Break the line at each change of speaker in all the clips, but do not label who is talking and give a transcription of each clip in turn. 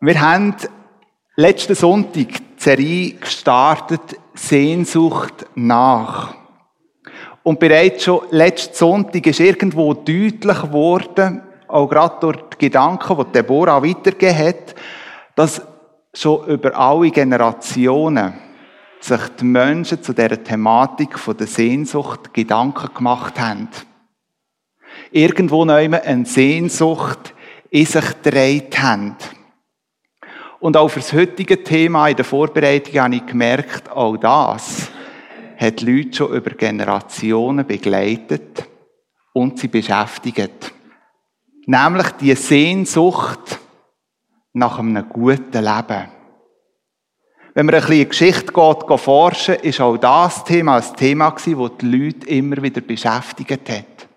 Wir haben letzten Sonntag die Serie gestartet, Sehnsucht nach. Und bereits schon letzten Sonntag ist irgendwo deutlich geworden, auch gerade durch die Gedanken, die Deborah weitergegeben hat, dass schon über alle Generationen sich die Menschen zu dieser Thematik von der Sehnsucht Gedanken gemacht haben. Irgendwo noch immer eine Sehnsucht in sich gedreht haben. Und auch für das heutige Thema in der Vorbereitung habe ich gemerkt, auch das hat Leute schon über Generationen begleitet und sie beschäftigt. Nämlich die Sehnsucht nach einem guten Leben. Wenn man ein bisschen Geschichte geht, geht forschen, ist auch das Thema ein Thema gewesen, das die Leute immer wieder beschäftigt hat.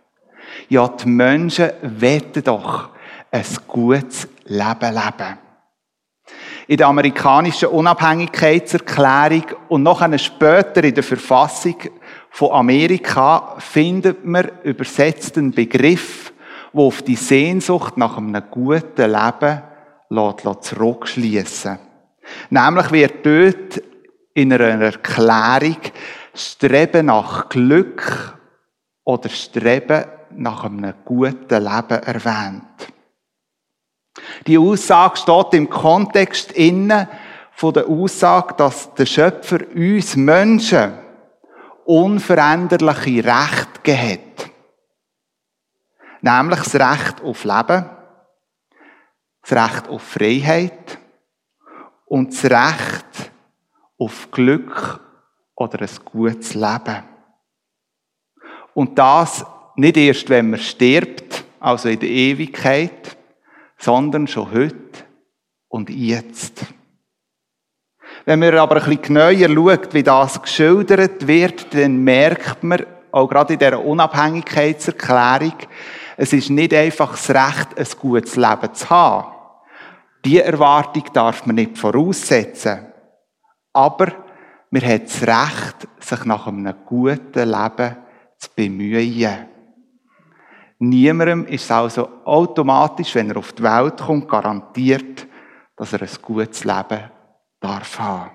Ja, die Menschen wetten doch ein gutes Leben leben in der amerikanischen Unabhängigkeitserklärung und noch später in der Verfassung von Amerika findet man übersetzt einen Begriff, wo auf die Sehnsucht nach einem guten Leben zurückschließen Nämlich wird dort in einer Erklärung Streben nach Glück oder Streben nach einem guten Leben erwähnt. Die Aussage steht im Kontext innen von der Aussage, dass der Schöpfer uns Menschen unveränderliche Rechte gegeben Nämlich das Recht auf Leben, das Recht auf Freiheit und das Recht auf Glück oder ein gutes Leben. Und das nicht erst, wenn man stirbt, also in der Ewigkeit, sondern schon heute und jetzt. Wenn man aber ein bisschen genauer schaut, wie das geschildert wird, dann merkt man, auch gerade in dieser Unabhängigkeitserklärung, es ist nicht einfach das Recht, ein gutes Leben zu haben. Diese Erwartung darf man nicht voraussetzen. Aber man hat das Recht, sich nach einem guten Leben zu bemühen. Niemandem ist es also automatisch, wenn er auf die Welt kommt, garantiert, dass er ein gutes Leben darf haben.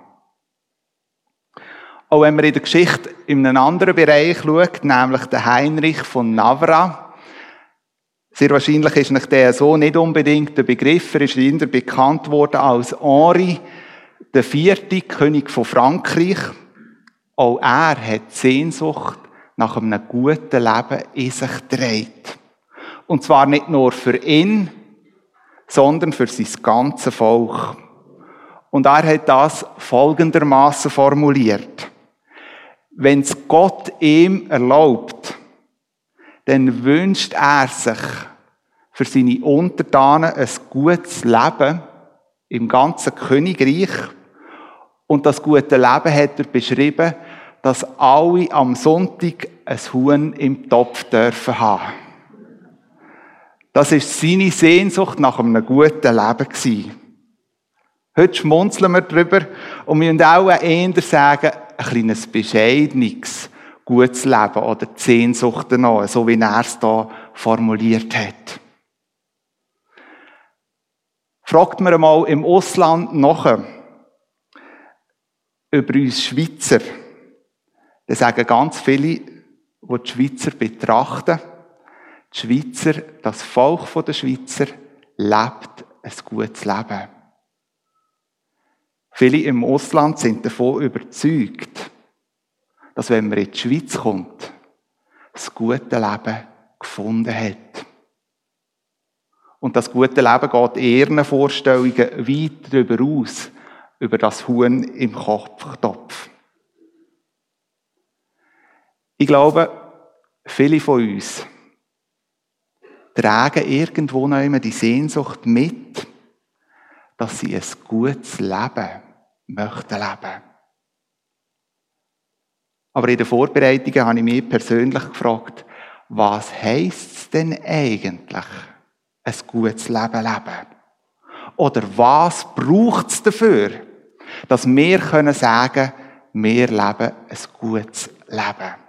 Auch wenn man in der Geschichte in einem anderen Bereich schaut, nämlich der Heinrich von Navra, sehr wahrscheinlich ist nicht der so nicht unbedingt der Begriff, er ist eher bekannt worden als Henri, der vierte König von Frankreich. Auch er hat Sehnsucht nach einem guten Leben in sich trägt. Und zwar nicht nur für ihn, sondern für sein ganzes Volk. Und er hat das folgendermaßen formuliert. Wenn es Gott ihm erlaubt, dann wünscht er sich für seine Untertanen ein gutes Leben im ganzen Königreich. Und das gute Leben hat er beschrieben, dass alle am Sonntag ein Huhn im Topf dürfen haben. Das ist seine Sehnsucht nach einem guten Leben gewesen. Heute schmunzeln wir darüber und wir müssen auch eher sagen, ein kleines bescheidenes, gutes Leben oder die Sehnsucht danach, so wie er es hier formuliert hat. Fragt man einmal im Ausland nach über uns Schweizer, dann sagen ganz viele, die die Schweizer betrachten, die Schweizer, das Volk der Schweizer, lebt ein gutes Leben. Viele im Ausland sind davon überzeugt, dass wenn man in die Schweiz kommt, das gute Leben gefunden hat. Und das gute Leben geht ihren Vorstellungen weit darüber aus, über das Huhn im Kopftopf. Ich glaube, viele von uns tragen irgendwo noch immer die Sehnsucht mit, dass sie ein gutes Leben möchten leben. Aber in den Vorbereitungen habe ich mich persönlich gefragt, was heisst es denn eigentlich, ein gutes Leben leben? Oder was braucht es dafür, dass wir können sagen, wir leben ein gutes Leben?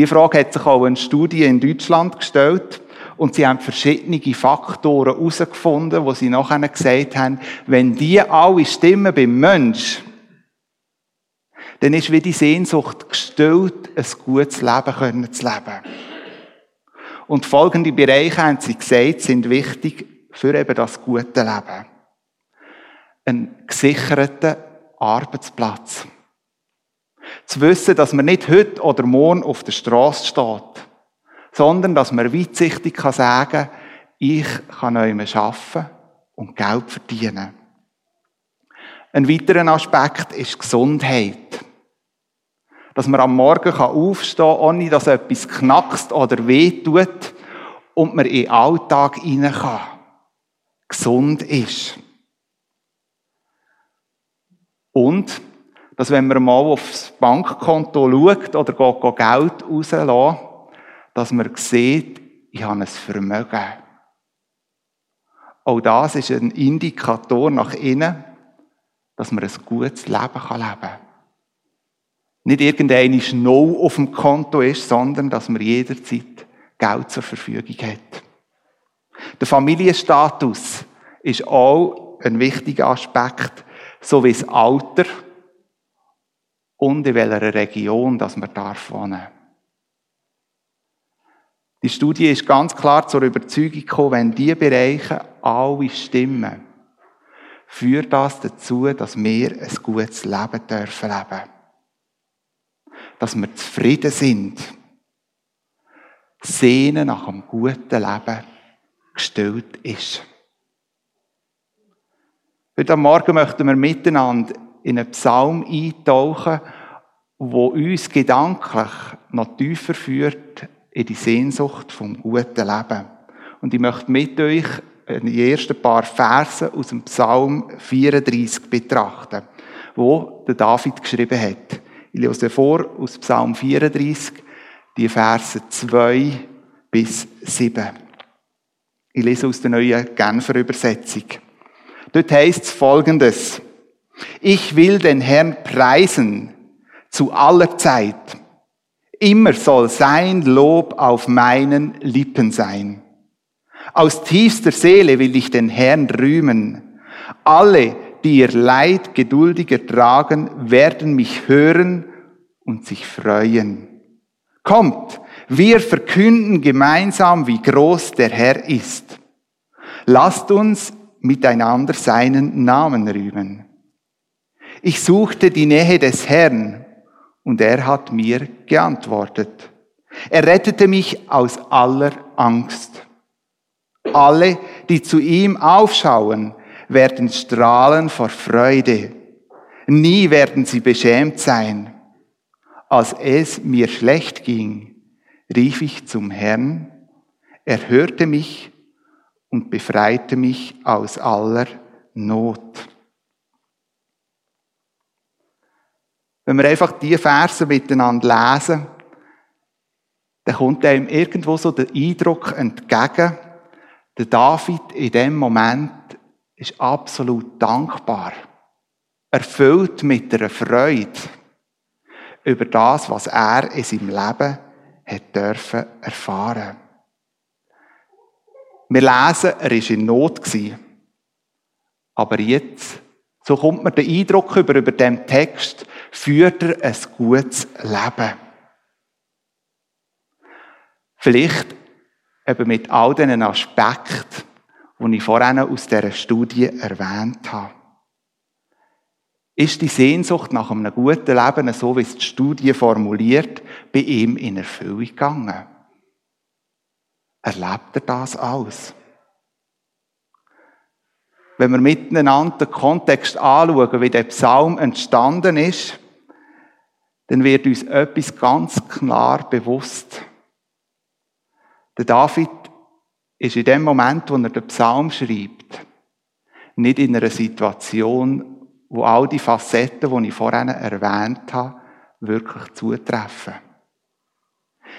Die Frage hat sich auch eine Studie in Deutschland gestellt. Und sie haben verschiedene Faktoren herausgefunden, wo sie nachher gesagt haben, wenn die alle stimmen beim Mensch, dann ist wie die Sehnsucht gestellt, ein gutes Leben können zu leben. Und folgende Bereiche, haben sie gesagt, sind wichtig für eben das gute Leben. Ein gesicherter Arbeitsplatz. Zu wissen, dass man nicht heute oder morgen auf der Straße steht, sondern dass man weitsichtig kann sagen, ich kann euch arbeiten und Geld verdienen. Ein weiterer Aspekt ist Gesundheit. Dass man am Morgen aufstehen kann, ohne dass etwas knackst oder wehtut und man in den Alltag hinein kann. Gesund ist. Und, dass wenn man mal aufs Bankkonto schaut oder geht, Geld rauslässt, dass man sieht, ich habe ein Vermögen. Auch das ist ein Indikator nach innen, dass man ein gutes Leben leben kann. Nicht irgendein No auf dem Konto ist, sondern dass man jederzeit Geld zur Verfügung hat. Der Familienstatus ist auch ein wichtiger Aspekt, so wie das Alter und in welcher Region dass man darf wohnen. Die Studie ist ganz klar zur Überzeugung gekommen, wenn diese Bereiche alle stimmen, führt das dazu, dass wir ein gutes Leben dürfen leben. Dass wir zufrieden sind. Sehnen nach einem guten Leben gestellt ist. Heute Morgen möchten wir miteinander in einen Psalm eintauchen, wo uns gedanklich noch tiefer führt in die Sehnsucht vom guten Leben. Und ich möchte mit euch die ersten paar Verse aus dem Psalm 34 betrachten, wo der David geschrieben hat. Ich lese vor aus Psalm 34, die Verse 2 bis 7. Ich lese aus der neuen Genfer Übersetzung. Dort heißt es folgendes. Ich will den Herrn preisen zu aller Zeit. Immer soll sein Lob auf meinen Lippen sein. Aus tiefster Seele will ich den Herrn rühmen. Alle, die ihr Leid geduldig ertragen, werden mich hören und sich freuen. Kommt, wir verkünden gemeinsam, wie groß der Herr ist. Lasst uns miteinander seinen Namen rühmen. Ich suchte die Nähe des Herrn und er hat mir geantwortet. Er rettete mich aus aller Angst. Alle, die zu ihm aufschauen, werden strahlen vor Freude. Nie werden sie beschämt sein. Als es mir schlecht ging, rief ich zum Herrn. Er hörte mich und befreite mich aus aller Not. Wenn wir einfach die Verse miteinander lesen, dann kommt einem irgendwo so der Eindruck entgegen, der David in dem Moment ist absolut dankbar, erfüllt mit einer Freude über das, was er in seinem Leben hat dürfen erfahren. Wir lesen, er war in Not. Aber jetzt, so kommt mir der Eindruck über, über dem Text, führt er ein gutes Leben. Vielleicht eben mit all diesen Aspekten, die ich vorhin aus dieser Studie erwähnt habe. Ist die Sehnsucht nach einem guten Leben, so wie es die Studie formuliert, bei ihm in Erfüllung gegangen? Erlebt er das alles? Wenn wir miteinander den Kontext anschauen, wie der Psalm entstanden ist, dann wird uns etwas ganz klar bewusst. Der David ist in dem Moment, wo er den Psalm schreibt, nicht in einer Situation, wo all die Facetten, die ich vorhin erwähnt habe, wirklich zutreffen.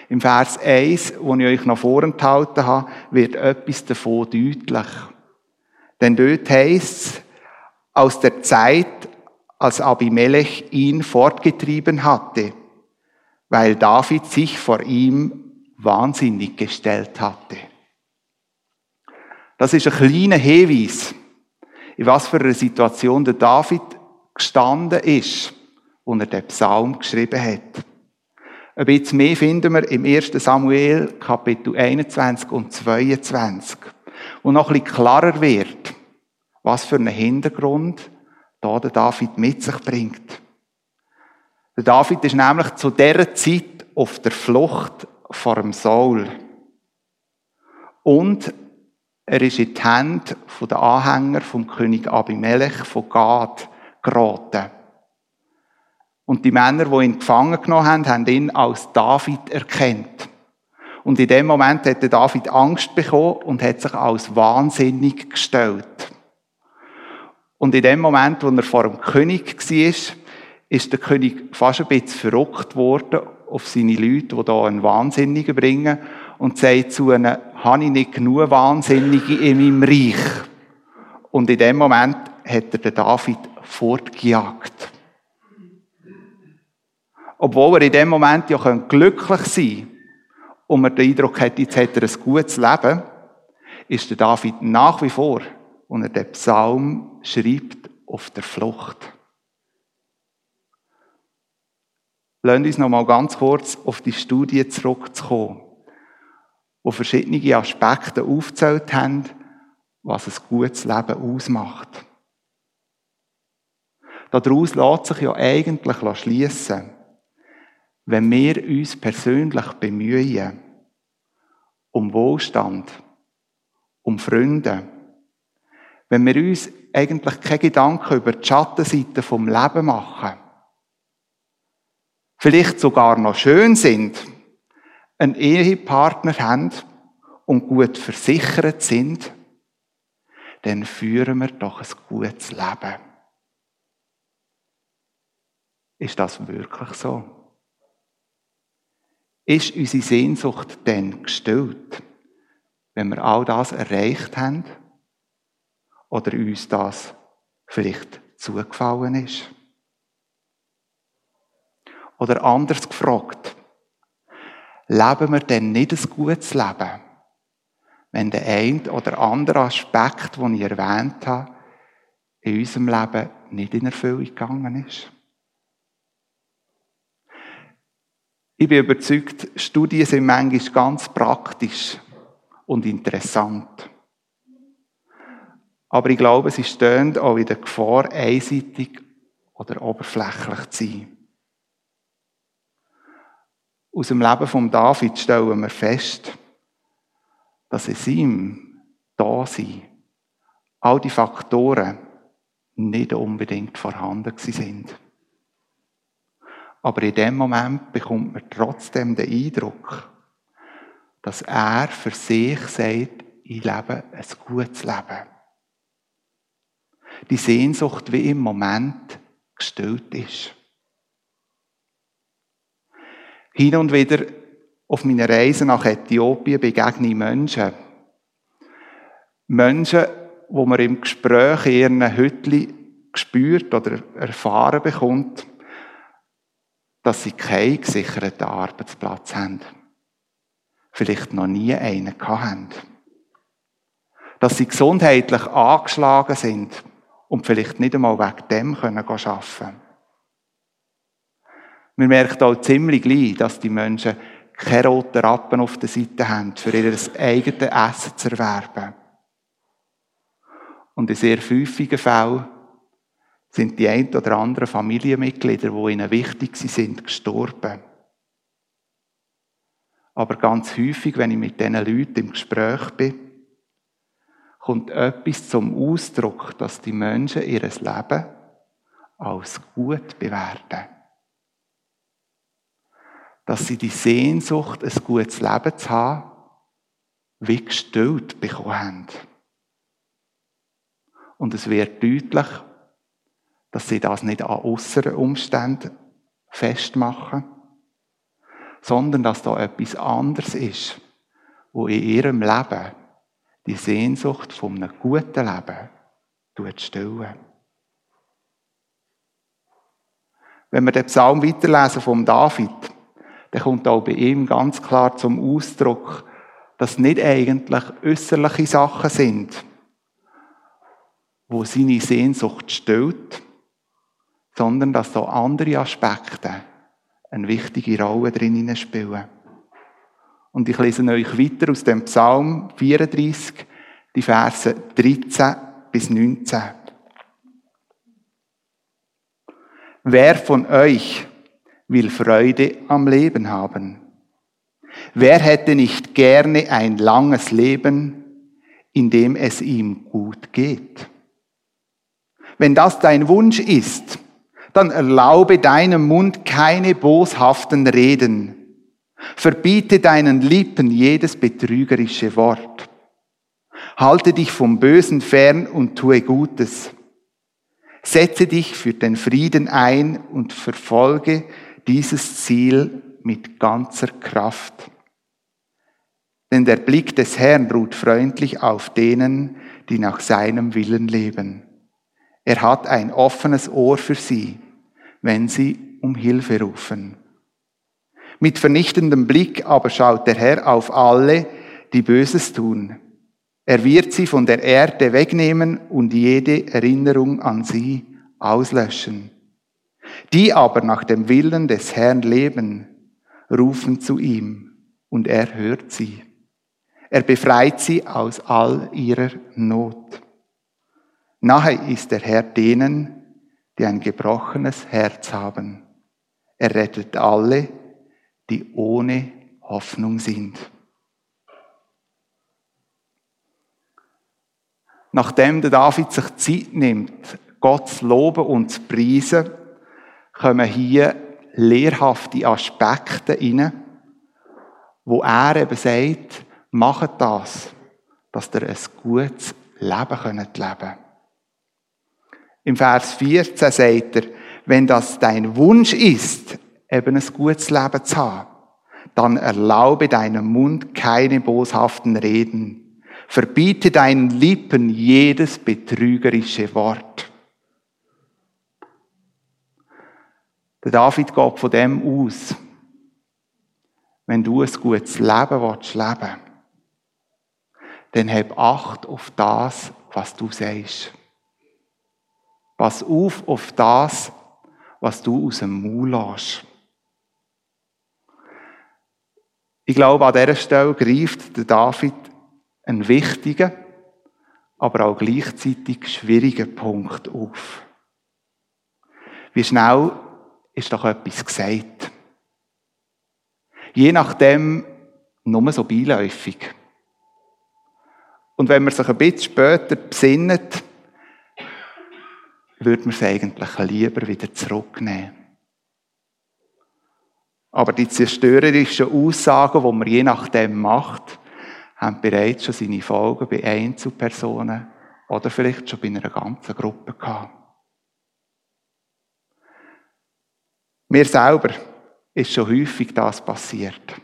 Im Vers 1, wo ich euch noch vorenthalten habe, wird etwas davon deutlich. Denn dort heißt es, aus der Zeit, als Abimelech ihn fortgetrieben hatte, weil David sich vor ihm wahnsinnig gestellt hatte. Das ist ein kleiner Hinweis, in was für einer Situation der David gestanden ist, als er den Psalm geschrieben hat. Ein bisschen mehr finden wir im 1. Samuel, Kapitel 21 und 22, wo noch ein bisschen klarer wird, was für einen Hintergrund da der David mit sich bringt. Der David ist nämlich zu dieser Zeit auf der Flucht vor dem Saul. Und er ist in die Hände der Anhänger vom König Abimelech von Gad geraten. Und die Männer, die ihn gefangen genommen haben, haben ihn als David erkannt. Und in dem Moment hat David Angst bekommen und hat sich als wahnsinnig gestellt. Und in dem Moment, wo er vor dem König war, ist der König fast ein bisschen verrückt worden auf seine Leute, die da einen Wahnsinnigen bringen und sagt zu ihnen, habe ich nicht genug Wahnsinnige in meinem Reich? Und in dem Moment hat er den David fortgejagt. Obwohl er in dem Moment ja glücklich sein könnte und man den Eindruck hat, jetzt hat er ein gutes Leben, ist der David nach wie vor, und er den Psalm schreibt, auf der Flucht. Lasst uns noch mal ganz kurz auf die Studie zurückzukommen, wo verschiedene Aspekte aufgezählt haben, was ein gutes Leben ausmacht. Daraus lässt sich ja eigentlich schließen, wenn wir uns persönlich bemühen, um Wohlstand, um Freunde, wenn wir uns eigentlich keine Gedanken über die Schattenseite vom Leben machen, vielleicht sogar noch schön sind, einen Ehepartner haben und gut versichert sind, dann führen wir doch ein gutes Leben. Ist das wirklich so? Ist unsere Sehnsucht denn gestillt, wenn wir all das erreicht haben? Oder uns das vielleicht zugefallen ist? Oder anders gefragt, leben wir denn nicht ein gutes Leben, wenn der ein oder andere Aspekt, den ich erwähnt habe, in unserem Leben nicht in Erfüllung gegangen ist? Ich bin überzeugt, Studien sind manchmal ganz praktisch und interessant. Aber ich glaube, sie stehen auch in der Gefahr, einseitig oder oberflächlich zu sein. Aus dem Leben von David stellen wir fest, dass in seinem Dasein all die Faktoren nicht unbedingt vorhanden sind. Aber in dem Moment bekommt man trotzdem den Eindruck, dass er für sich sagt, ich lebe ein gutes Leben. Die Sehnsucht wie im Moment gestillt ist. Hin und wieder auf meiner Reise nach Äthiopien begegne ich Menschen. Menschen, wo man im Gespräch in ihren Hütchen spürt oder erfahren bekommt, dass sie keinen gesicherten Arbeitsplatz haben. Vielleicht noch nie einen haben. Dass sie gesundheitlich angeschlagen sind und vielleicht nicht einmal wegen dem arbeiten können. Man merkt auch ziemlich gleich, dass die Menschen keine roten Rappen auf der Seite haben, für ihr eigenes Essen zu erwerben. Und in sehr häufigen Fällen sind die ein oder anderen Familienmitglieder, die ihnen wichtig sind, gestorben. Aber ganz häufig, wenn ich mit diesen Leuten im Gespräch bin, kommt etwas zum Ausdruck, dass die Menschen ihr Leben als gut bewerten dass sie die Sehnsucht, ein gutes Leben zu haben, wie gestillt bekommen haben. Und es wird deutlich, dass sie das nicht an äußeren Umständen festmachen, sondern dass da etwas anderes ist, wo in ihrem Leben die Sehnsucht von einem guten Leben stillen. Wenn wir den Psalm weiterlesen vom David, dann kommt auch bei ihm ganz klar zum Ausdruck, dass nicht eigentlich äußerliche Sachen sind, wo seine Sehnsucht stellt, sondern dass da andere Aspekte eine wichtige Rolle drin spielen. Und ich lese euch weiter aus dem Psalm 34, die Verse 13 bis 19. Wer von euch will Freude am Leben haben? Wer hätte nicht gerne ein langes Leben, in dem es ihm gut geht? Wenn das dein Wunsch ist, dann erlaube deinem Mund keine boshaften Reden. Verbiete deinen Lippen jedes betrügerische Wort. Halte dich vom Bösen fern und tue Gutes. Setze dich für den Frieden ein und verfolge dieses Ziel mit ganzer Kraft. Denn der Blick des Herrn ruht freundlich auf denen, die nach seinem Willen leben. Er hat ein offenes Ohr für sie, wenn sie um Hilfe rufen. Mit vernichtendem Blick aber schaut der Herr auf alle, die Böses tun. Er wird sie von der Erde wegnehmen und jede Erinnerung an sie auslöschen. Die aber nach dem Willen des Herrn leben, rufen zu ihm und er hört sie. Er befreit sie aus all ihrer Not. Nahe ist der Herr denen, die ein gebrochenes Herz haben. Er rettet alle, die ohne Hoffnung sind. Nachdem der David sich Zeit nimmt, Gott zu loben und zu preisen, kommen hier lehrhafte Aspekte rein, wo er eben sagt, macht das, dass ihr ein gutes Leben könnt leben im Vers 14 sagt er, wenn das dein Wunsch ist, eben ein gutes Leben zu haben, dann erlaube deinem Mund keine boshaften Reden. Verbiete deinen Lippen jedes betrügerische Wort. Der David geht von dem aus, wenn du ein gutes Leben willst, leben, dann hab Acht auf das, was du sagst. Pass auf auf das, was du aus dem Maul lässt. Ich glaube, an dieser Stelle greift der David einen wichtigen, aber auch gleichzeitig schwierigen Punkt auf. Wie schnell ist doch etwas gesagt? Je nachdem nur so beiläufig. Und wenn man sich ein bisschen später besinnt, würde man es eigentlich lieber wieder zurücknehmen. Aber die zerstörerischen Aussagen, die man je nachdem macht, haben bereits schon seine Folgen bei Einzelpersonen oder vielleicht schon bei einer ganzen Gruppe gehabt. Mir selber ist schon häufig das passiert.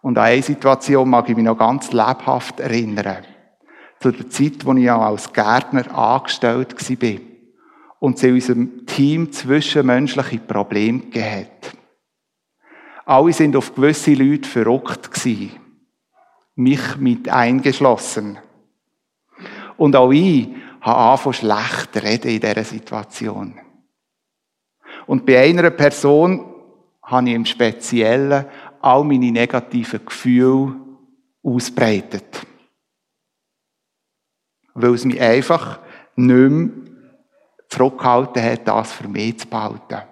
Und an eine Situation mag ich mich noch ganz lebhaft erinnern zu der Zeit, wo ich auch als Gärtner angestellt war und es in unserem Team zwischenmenschliche Probleme gegeben hat. Alle sind auf gewisse Leute verrückt gewesen. Mich mit eingeschlossen. Und auch ich habe angefangen schlecht reden in dieser Situation. Und bei einer Person habe ich im Speziellen all meine negativen Gefühle ausbreitet weil es mich einfach nicht mehr zurückgehalten hat, das für mich zu behalten.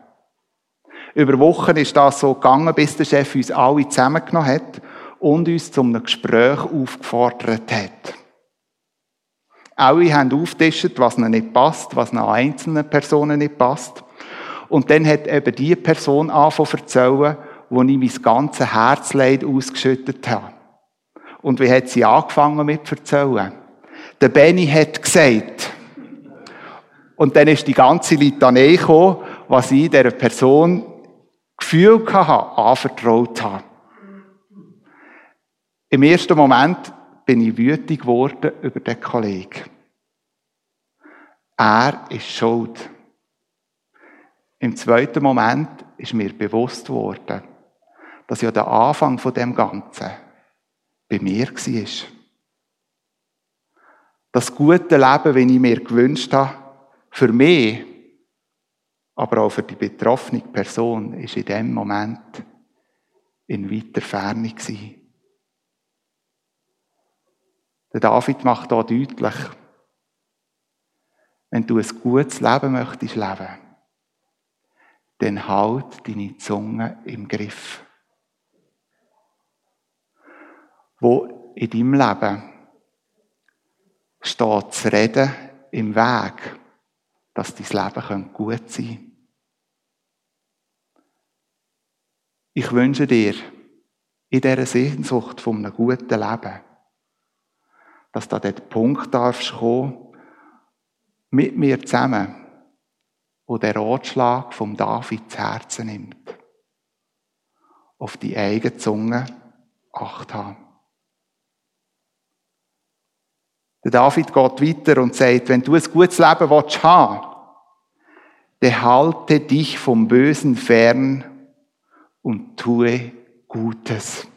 Über Wochen ist das so gegangen, bis der Chef uns alle zusammengenommen hat und uns zu einem Gespräch aufgefordert hat. Alle haben aufgetischt, was ihnen nicht passt, was an einzelnen Personen nicht passt. Und dann hat eben die Person angefangen zu erzählen, wo ich mein ganzes Herzleid ausgeschüttet habe. Und wie hat sie angefangen mit zu erzählen? Der Benny hat gesagt. Und dann ist die ganze Litanei gekommen, was ich dieser Person Gefühl hatte, anvertraut habe. Im ersten Moment bin ich wütig geworden über den Kollegen. Er ist schuld. Im zweiten Moment ist mir bewusst worden, dass ja der Anfang von dem Ganzen bei mir war. Das gute Leben, wie ich mir gewünscht habe, für mich, aber auch für die betroffene Person, ist in dem Moment in weiter Ferne gewesen. Der David macht hier deutlich, wenn du ein gutes Leben möchtest leben, dann halt deine Zunge im Griff. Wo in deinem Leben steht das Reden im Weg, dass dein Leben gut sein könnte. Ich wünsche dir in dieser Sehnsucht von einem guten Leben, dass du an den Punkt darfst kommen, mit mir zusammen, wo der Ratschlag vom David zu Herzen nimmt. Auf die eigene Zunge Acht haben. Der David geht weiter und sagt, wenn du ein gutes Leben willst haben, dann halte dich vom Bösen fern und tue Gutes.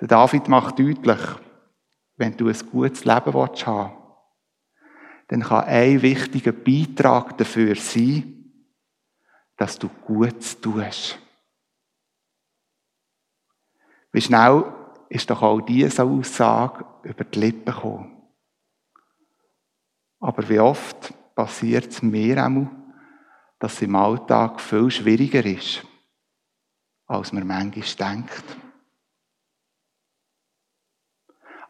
Der David macht deutlich, wenn du ein gutes Leben willst haben dann kann ein wichtiger Beitrag dafür sein, dass du Gutes tust. Wie schnell ist doch auch diese Aussage über die Lippen gekommen. Aber wie oft passiert es mir auch, dass es im Alltag viel schwieriger ist, als man manchmal denkt.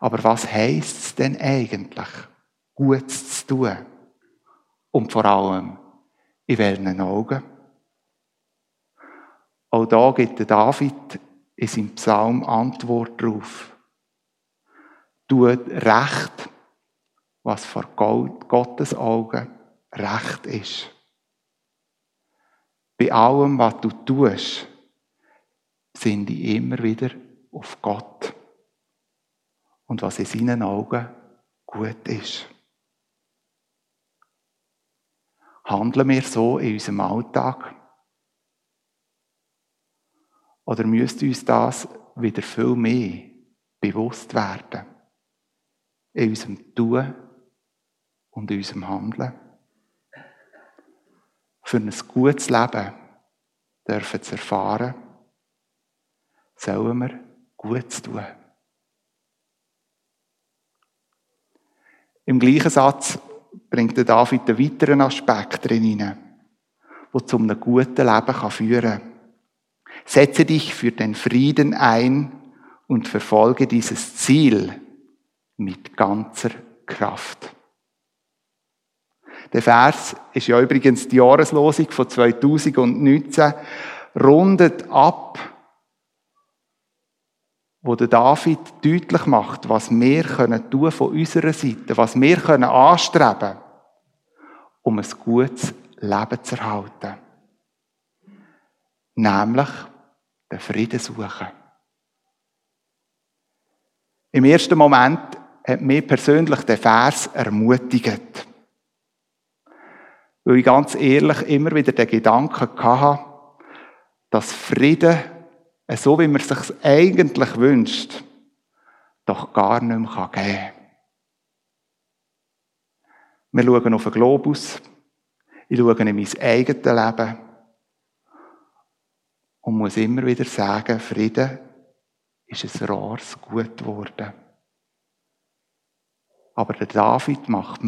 Aber was heisst es denn eigentlich, Gutes zu tun? Und vor allem, in welchen Augen? Auch da gibt der David in seinem Psalm Antwort darauf. Tut Recht, was vor Gottes Augen Recht ist. Bei allem, was du tust, sind ich immer wieder auf Gott. Und was in seinen Augen gut ist. Handeln wir so in unserem Alltag? Oder müsste uns das wieder viel mehr bewusst werden? In unserem Tun und in unserem Handeln? für ein gutes Leben dürfen zu erfahren, sollen wir Gutes tun. Im gleichen Satz bringt der David einen weiteren Aspekt drin der zu einem guten Leben führen kann. Setze dich für den Frieden ein und verfolge dieses Ziel mit ganzer Kraft. Der Vers ist ja übrigens die Jahreslosung von 2019, rundet ab, wo der David deutlich macht, was wir können tun von unserer Seite, was wir können anstreben, um ein gutes Leben zu erhalten. Nämlich den Frieden suchen. Im ersten Moment hat mich persönlich der Vers ermutigt. Weil ich ganz ehrlich immer wieder den Gedanken hatte, dass Frieden, so wie man es sich eigentlich wünscht, doch gar nicht mehr geben kann. Wir schauen auf den Globus, ich schaue in mein eigenes Leben und muss immer wieder sagen, Frieden ist ein rares Gut geworden. Aber der David macht,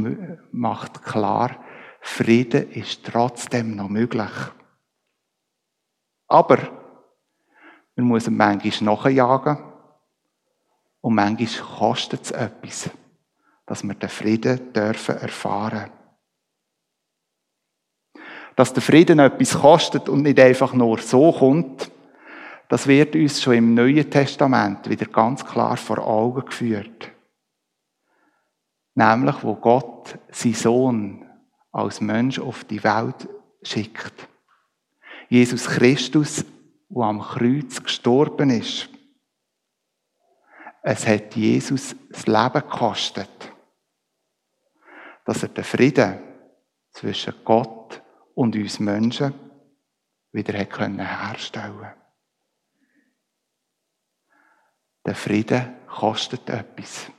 macht klar, Frieden ist trotzdem noch möglich. Aber man muss manchmal nachjagen und manchmal kostet es etwas, dass wir den Frieden dürfen erfahren. Dass der Frieden etwas kostet und nicht einfach nur so kommt, das wird uns schon im Neuen Testament wieder ganz klar vor Augen geführt. Nämlich, wo Gott, sein Sohn, als Mensch auf die Welt schickt. Jesus Christus, der am Kreuz gestorben ist. Es hat Jesus das Leben gekostet, dass er den Frieden zwischen Gott und uns Menschen wieder herstellen konnte. der Frieden kostet etwas.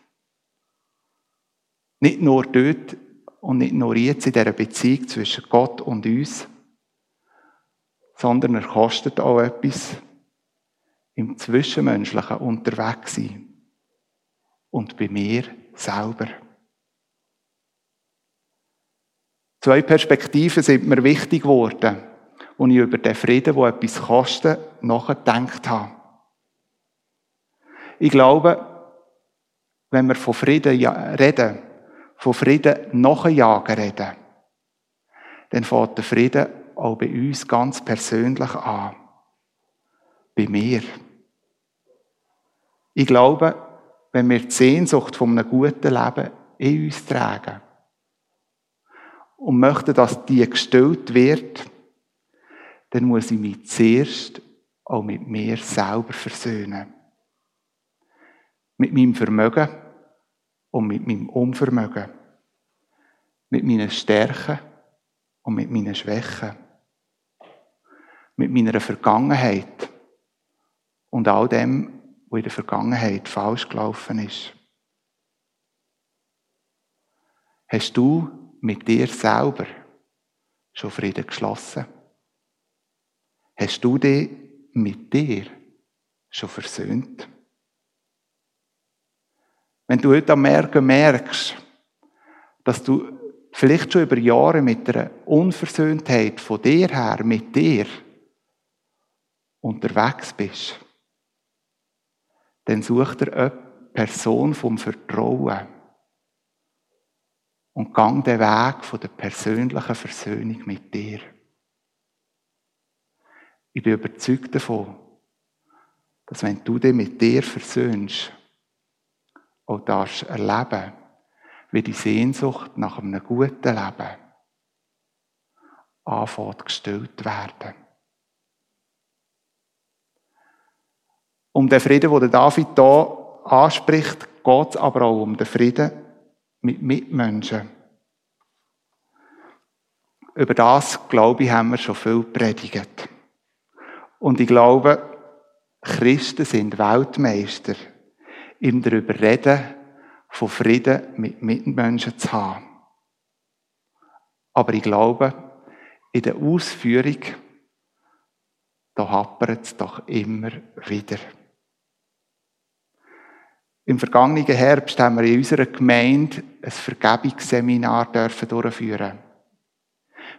Nicht nur dort und nicht nur jetzt in dieser Beziehung zwischen Gott und uns, sondern er kostet auch etwas im Zwischenmenschlichen unterwegs sein und bei mir selber. Zwei Perspektiven sind mir wichtig geworden, als ich über den Frieden, der etwas kostet, nachgedacht habe. Ich glaube, wenn wir von Frieden reden, von Frieden nachjagen reden, dann fängt der Frieden auch bei uns ganz persönlich an. Bei mir. Ich glaube, wenn wir die Sehnsucht von einem guten Leben in uns tragen und möchten, dass die gestillt wird, dann muss ich mich zuerst auch mit mir selber versöhnen. Mit meinem Vermögen und mit meinem Unvermögen. Mit meinen Stärken und mit meinen Schwächen. Mit meiner Vergangenheit und all dem, was in der Vergangenheit falsch gelaufen ist. Hast du mit dir selber schon Frieden geschlossen? Hast du dich mit dir schon versöhnt? Wenn du heute am Merken merkst, dass du vielleicht schon über Jahre mit einer Unversöhntheit von dir her, mit dir unterwegs bist, dann such dir eine Person vom Vertrauen und gang den Weg von der persönlichen Versöhnung mit dir. Ich bin überzeugt davon, dass wenn du dich mit dir versöhnst, auch darfst erleben, wie die Sehnsucht nach einem guten Leben anfängt gestillt werden. Um den Frieden, den David hier anspricht, geht es aber auch um den Frieden mit Mitmenschen. Über das, glaube ich, haben wir schon viel predigt. Und ich glaube, Christen sind Weltmeister im darüber reden, von Frieden mit Mitmenschen zu haben. Aber ich glaube, in der Ausführung, da hapert es doch immer wieder. Im vergangenen Herbst haben wir in unserer Gemeinde ein Vergebungsseminar durchführen.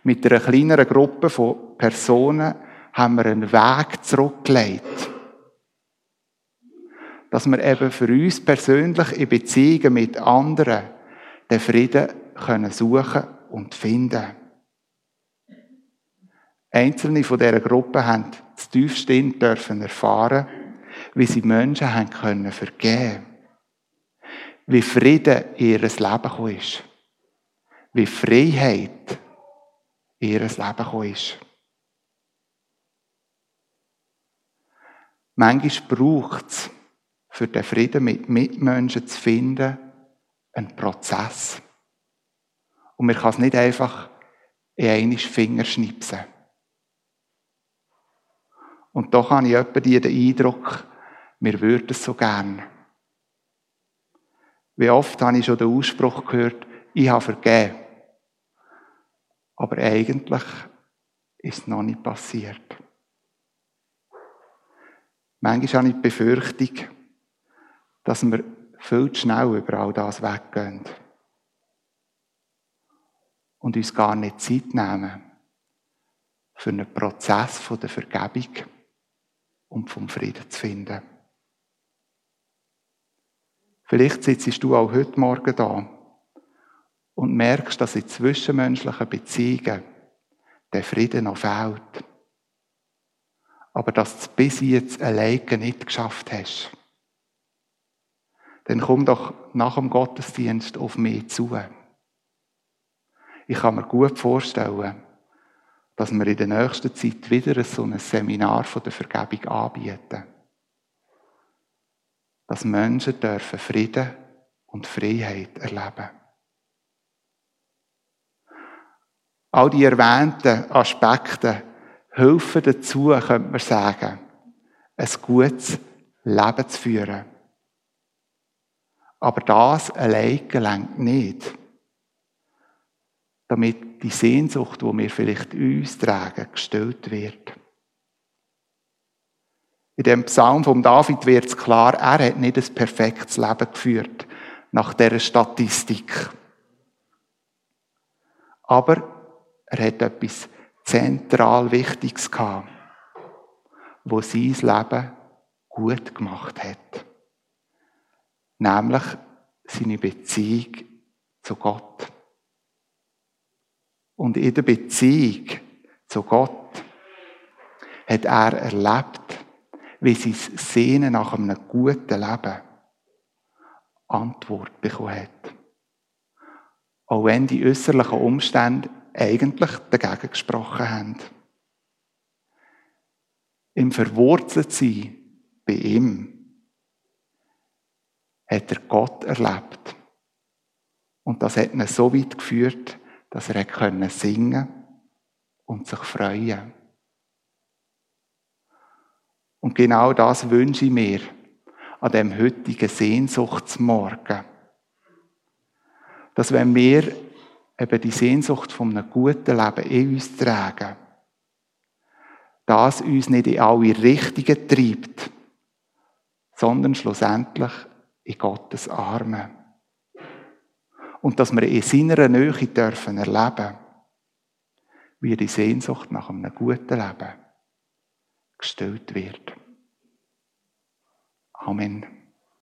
Mit einer kleineren Gruppe von Personen haben wir einen Weg zurückgelegt dass wir eben für uns persönlich in Beziehungen mit anderen den Frieden können suchen und finden. Einzelne von dieser Gruppe haben das tiefste dürfen erfahren, wie sie Menschen haben können vergeben, wie Frieden in ihr Leben ist, wie Freiheit in ihr Leben ist. Manchmal braucht es für den Frieden mit Mitmenschen zu finden, ein Prozess. Und man kann es nicht einfach in einen Finger schnipsen. Und doch habe ich etwa den Eindruck, wir würden es so gern. Wie oft habe ich schon den Ausspruch gehört, ich habe vergeben. Aber eigentlich ist es noch nicht passiert. Manchmal habe ich die Befürchtung, dass wir viel zu schnell über all das weggehen. Und uns gar nicht Zeit nehmen für einen Prozess der Vergebung und vom Frieden zu finden. Vielleicht sitzt du auch heute Morgen da und merkst, dass in zwischenmenschlichen Beziehungen der Frieden noch fehlt. Aber dass du es bis jetzt alleine nicht geschafft hast dann komm doch nach dem Gottesdienst auf mich zu. Ich kann mir gut vorstellen, dass wir in der nächsten Zeit wieder so ein Seminar von der Vergebung anbieten. Dass Menschen dürfen Frieden und Freiheit erleben. All die erwähnten Aspekte helfen dazu, könnte man sagen, ein gutes Leben zu führen Aber das allein gelangt nicht. Damit die Sehnsucht, die wir vielleicht uns tragen, gestillt wird. In dem Psalm von David wird es klar, er hat nicht ein perfektes Leben geführt, nach dieser Statistik. Aber er hat etwas zentral Wichtiges gehabt, wo sein Leben gut gemacht hat. Nämlich seine Beziehung zu Gott. Und in der Beziehung zu Gott hat er erlebt, wie sein Sehnen nach einem guten Leben Antwort bekommen hat. Auch wenn die äußerlichen Umstände eigentlich dagegen gesprochen haben. Im Verwurzeltsein bei ihm hat er Gott erlebt. Und das hat ihn so weit geführt, dass er können singen und sich freuen. Und genau das wünsche ich mir an dem heutigen Sehnsuchtsmorgen. Dass wenn wir eben die Sehnsucht von einem guten Leben in uns tragen, das uns nicht in alle Richtungen treibt, sondern schlussendlich in Gottes Arme. Und dass wir in seiner Nähe dürfen erleben, wie die Sehnsucht nach einem guten Leben gestillt wird. Amen.